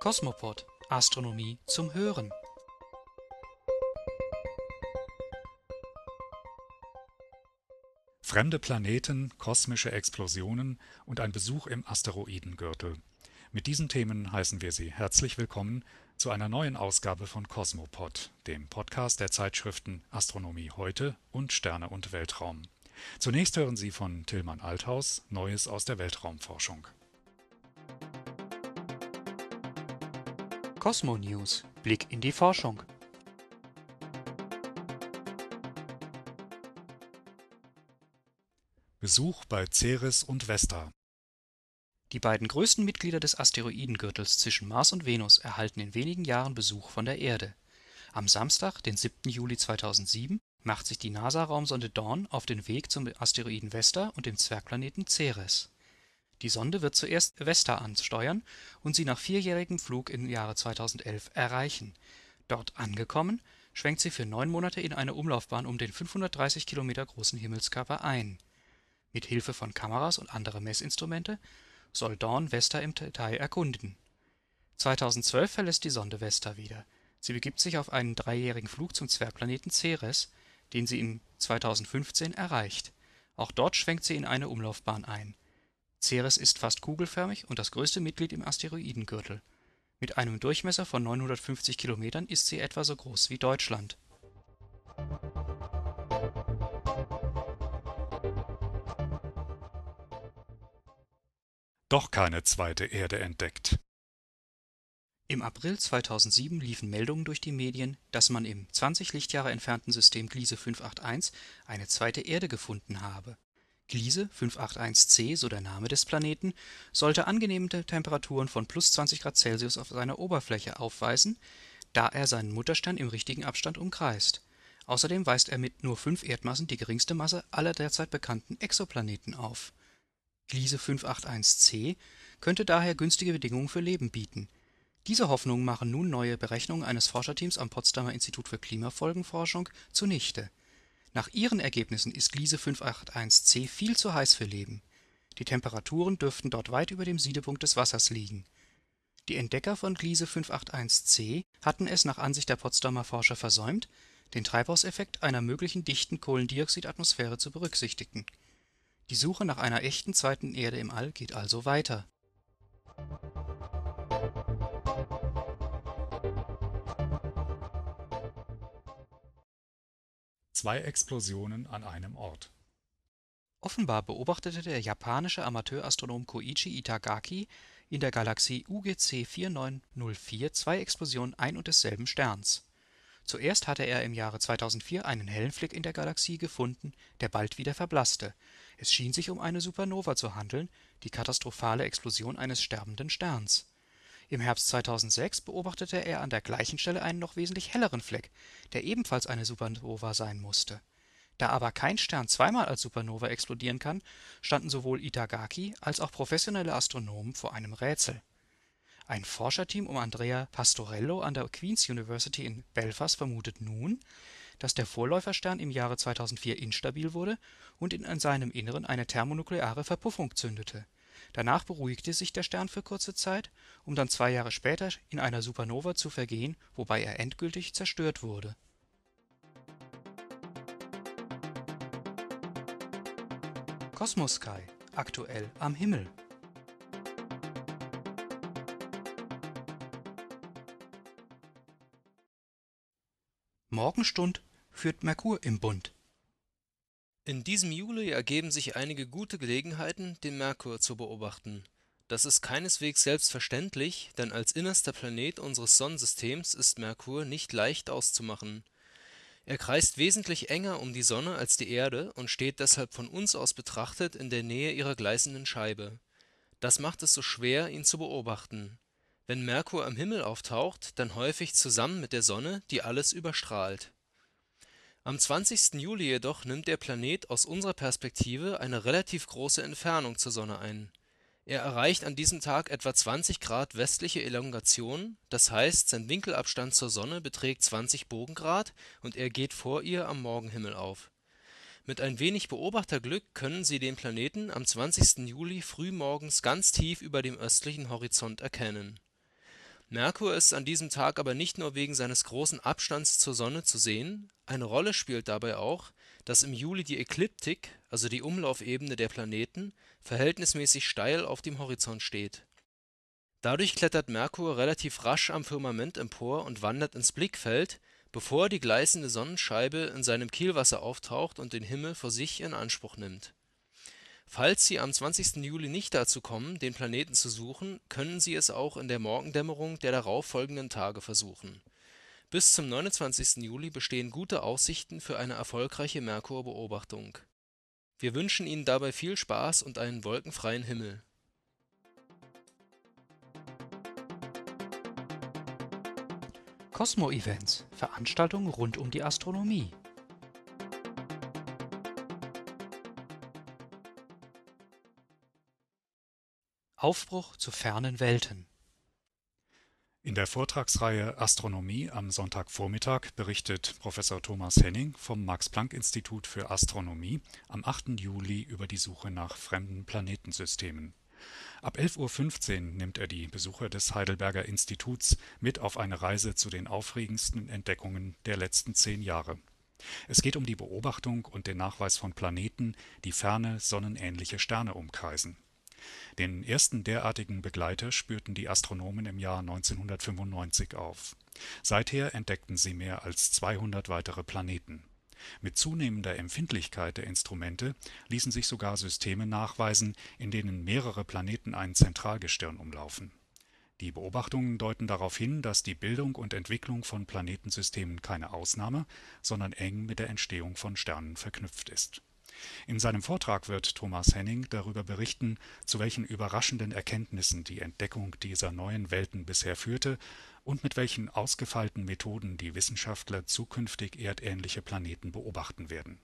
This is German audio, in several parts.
Kosmopod Astronomie zum Hören. Fremde Planeten, kosmische Explosionen und ein Besuch im Asteroidengürtel. Mit diesen Themen heißen wir Sie herzlich willkommen zu einer neuen Ausgabe von Cosmopod, dem Podcast der Zeitschriften Astronomie heute und Sterne und Weltraum. Zunächst hören Sie von Tillmann Althaus Neues aus der Weltraumforschung. Cosmo News Blick in die Forschung. Besuch bei Ceres und Vesta. Die beiden größten Mitglieder des Asteroidengürtels zwischen Mars und Venus erhalten in wenigen Jahren Besuch von der Erde. Am Samstag, den 7. Juli 2007, macht sich die NASA-Raumsonde Dawn auf den Weg zum Asteroiden Vesta und dem Zwergplaneten Ceres. Die Sonde wird zuerst Vesta ansteuern und sie nach vierjährigem Flug im Jahre 2011 erreichen. Dort angekommen, schwenkt sie für neun Monate in eine Umlaufbahn um den 530 Kilometer großen Himmelskörper ein. Mit Hilfe von Kameras und anderer Messinstrumente soll Dawn Vesta im Detail erkunden. 2012 verlässt die Sonde Vesta wieder. Sie begibt sich auf einen dreijährigen Flug zum Zwergplaneten Ceres, den sie in 2015 erreicht. Auch dort schwenkt sie in eine Umlaufbahn ein. Ceres ist fast kugelförmig und das größte Mitglied im Asteroidengürtel. Mit einem Durchmesser von 950 Kilometern ist sie etwa so groß wie Deutschland. Doch keine zweite Erde entdeckt. Im April 2007 liefen Meldungen durch die Medien, dass man im 20 Lichtjahre entfernten System Gliese 581 eine zweite Erde gefunden habe. Gliese 581c, so der Name des Planeten, sollte angenehme Temperaturen von plus 20 Grad Celsius auf seiner Oberfläche aufweisen, da er seinen Mutterstern im richtigen Abstand umkreist. Außerdem weist er mit nur fünf Erdmassen die geringste Masse aller derzeit bekannten Exoplaneten auf. Gliese 581c könnte daher günstige Bedingungen für Leben bieten. Diese Hoffnungen machen nun neue Berechnungen eines Forscherteams am Potsdamer Institut für Klimafolgenforschung zunichte. Nach ihren Ergebnissen ist Gliese 581c viel zu heiß für Leben. Die Temperaturen dürften dort weit über dem Siedepunkt des Wassers liegen. Die Entdecker von Gliese 581c hatten es nach Ansicht der Potsdamer Forscher versäumt, den Treibhauseffekt einer möglichen dichten Kohlendioxidatmosphäre zu berücksichtigen. Die Suche nach einer echten zweiten Erde im All geht also weiter. Zwei Explosionen an einem Ort. Offenbar beobachtete der japanische Amateurastronom Koichi Itagaki in der Galaxie UGC 4904 zwei Explosionen ein und desselben Sterns. Zuerst hatte er im Jahre 2004 einen hellen Fleck in der Galaxie gefunden, der bald wieder verblasste. Es schien sich um eine Supernova zu handeln, die katastrophale Explosion eines sterbenden Sterns im Herbst 2006 beobachtete er an der gleichen Stelle einen noch wesentlich helleren Fleck, der ebenfalls eine Supernova sein musste. Da aber kein Stern zweimal als Supernova explodieren kann, standen sowohl Itagaki als auch professionelle Astronomen vor einem Rätsel. Ein Forscherteam um Andrea Pastorello an der Queen's University in Belfast vermutet nun, dass der Vorläuferstern im Jahre 2004 instabil wurde und in seinem Inneren eine thermonukleare Verpuffung zündete Danach beruhigte sich der Stern für kurze Zeit, um dann zwei Jahre später in einer Supernova zu vergehen, wobei er endgültig zerstört wurde. Cosmos Sky aktuell am Himmel Morgenstund führt Merkur im Bund in diesem Juli ergeben sich einige gute Gelegenheiten, den Merkur zu beobachten. Das ist keineswegs selbstverständlich, denn als innerster Planet unseres Sonnensystems ist Merkur nicht leicht auszumachen. Er kreist wesentlich enger um die Sonne als die Erde und steht deshalb von uns aus betrachtet in der Nähe ihrer gleißenden Scheibe. Das macht es so schwer, ihn zu beobachten. Wenn Merkur am Himmel auftaucht, dann häufig zusammen mit der Sonne, die alles überstrahlt am 20. Juli jedoch nimmt der Planet aus unserer Perspektive eine relativ große Entfernung zur Sonne ein. Er erreicht an diesem Tag etwa 20 Grad westliche Elongation, das heißt, sein Winkelabstand zur Sonne beträgt 20 Bogengrad und er geht vor ihr am Morgenhimmel auf. Mit ein wenig Beobachterglück können Sie den Planeten am 20. Juli frühmorgens ganz tief über dem östlichen Horizont erkennen Merkur ist an diesem Tag aber nicht nur wegen seines großen Abstands zur Sonne zu sehen, eine Rolle spielt dabei auch, dass im Juli die Ekliptik, also die Umlaufebene der Planeten, verhältnismäßig steil auf dem Horizont steht. Dadurch klettert Merkur relativ rasch am Firmament empor und wandert ins Blickfeld, bevor die gleißende Sonnenscheibe in seinem Kielwasser auftaucht und den Himmel vor sich in Anspruch nimmt. Falls Sie am 20. Juli nicht dazu kommen, den Planeten zu suchen, können Sie es auch in der Morgendämmerung der darauffolgenden Tage versuchen. Bis zum 29. Juli bestehen gute Aussichten für eine erfolgreiche Merkurbeobachtung. Wir wünschen Ihnen dabei viel Spaß und einen wolkenfreien Himmel. Cosmo Events Veranstaltungen rund um die Astronomie Aufbruch zu fernen Welten In der Vortragsreihe Astronomie am Sonntagvormittag berichtet Professor Thomas Henning vom Max-Planck-Institut für Astronomie am 8. Juli über die Suche nach fremden Planetensystemen. Ab 11.15 Uhr nimmt er die Besucher des Heidelberger Instituts mit auf eine Reise zu den aufregendsten Entdeckungen der letzten zehn Jahre. Es geht um die Beobachtung und den Nachweis von Planeten, die ferne, sonnenähnliche Sterne umkreisen den ersten derartigen Begleiter spürten die Astronomen im Jahr 1995 auf. Seither entdeckten sie mehr als 200 weitere Planeten. Mit zunehmender Empfindlichkeit der Instrumente ließen sich sogar Systeme nachweisen, in denen mehrere Planeten ein Zentralgestirn umlaufen. Die Beobachtungen deuten darauf hin, dass die Bildung und Entwicklung von Planetensystemen keine Ausnahme, sondern eng mit der Entstehung von Sternen verknüpft ist in seinem Vortrag wird Thomas Henning darüber berichten, zu welchen überraschenden Erkenntnissen die Entdeckung dieser neuen Welten bisher führte und mit welchen ausgefeilten Methoden die Wissenschaftler zukünftig erdähnliche Planeten beobachten werden.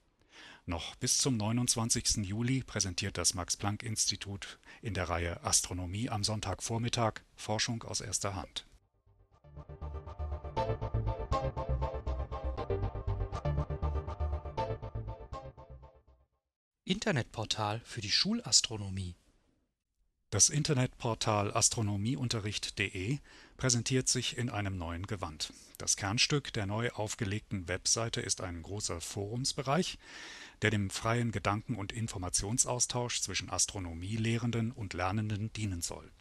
Noch bis zum 29. Juli präsentiert das Max-Planck-Institut in der Reihe Astronomie am Sonntagvormittag Forschung aus erster Hand Internetportal für die Schulastronomie Das Internetportal astronomieunterricht.de präsentiert sich in einem neuen Gewand. Das Kernstück der neu aufgelegten Webseite ist ein großer Forumsbereich, der dem freien Gedanken und Informationsaustausch zwischen Astronomielehrenden und Lernenden dienen soll.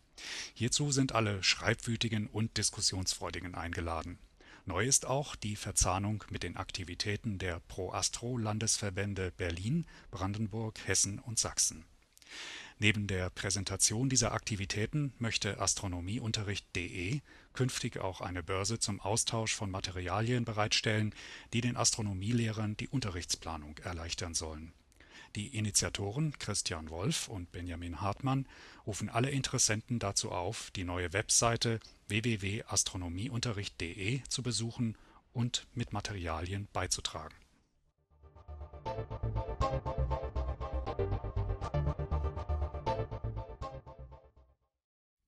Hierzu sind alle Schreibwütigen und Diskussionsfreudigen eingeladen Neu ist auch die Verzahnung mit den Aktivitäten der Pro-Astro-Landesverbände Berlin, Brandenburg, Hessen und Sachsen. Neben der Präsentation dieser Aktivitäten möchte astronomieunterricht.de künftig auch eine Börse zum Austausch von Materialien bereitstellen, die den Astronomielehrern die Unterrichtsplanung erleichtern sollen die Initiatoren Christian Wolf und Benjamin Hartmann rufen alle Interessenten dazu auf, die neue Webseite www.astronomieunterricht.de zu besuchen und mit Materialien beizutragen.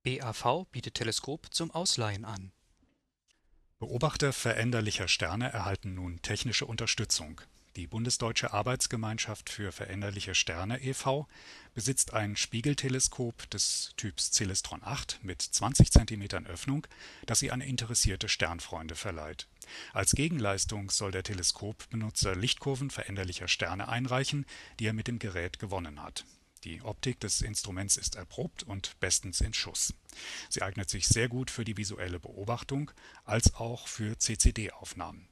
BAV bietet Teleskop zum Ausleihen an. Beobachter veränderlicher Sterne erhalten nun technische Unterstützung die Bundesdeutsche Arbeitsgemeinschaft für veränderliche Sterne e.V. besitzt ein Spiegelteleskop des Typs Celestron 8 mit 20 cm Öffnung, das sie an interessierte Sternfreunde verleiht. Als Gegenleistung soll der Teleskopbenutzer Lichtkurven veränderlicher Sterne einreichen, die er mit dem Gerät gewonnen hat. Die Optik des Instruments ist erprobt und bestens in Schuss. Sie eignet sich sehr gut für die visuelle Beobachtung als auch für CCD-Aufnahmen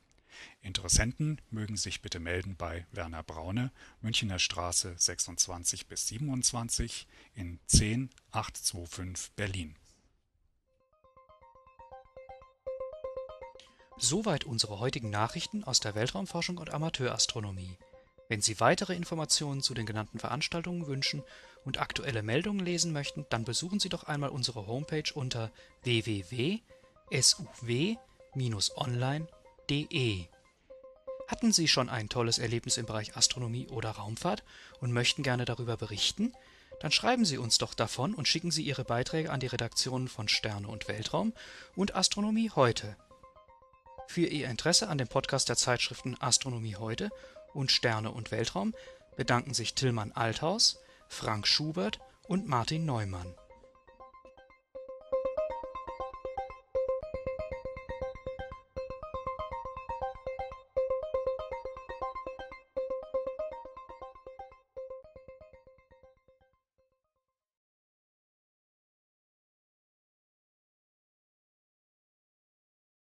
Interessenten mögen sich bitte melden bei Werner Braune, Münchener Straße 26 bis 27 in 10825 Berlin. Soweit unsere heutigen Nachrichten aus der Weltraumforschung und Amateurastronomie. Wenn Sie weitere Informationen zu den genannten Veranstaltungen wünschen und aktuelle Meldungen lesen möchten, dann besuchen Sie doch einmal unsere Homepage unter www.suw-online.de. Hatten Sie schon ein tolles Erlebnis im Bereich Astronomie oder Raumfahrt und möchten gerne darüber berichten? Dann schreiben Sie uns doch davon und schicken Sie Ihre Beiträge an die Redaktionen von Sterne und Weltraum und Astronomie heute. Für Ihr Interesse an dem Podcast der Zeitschriften Astronomie heute und Sterne und Weltraum bedanken sich Tillmann Althaus, Frank Schubert und Martin Neumann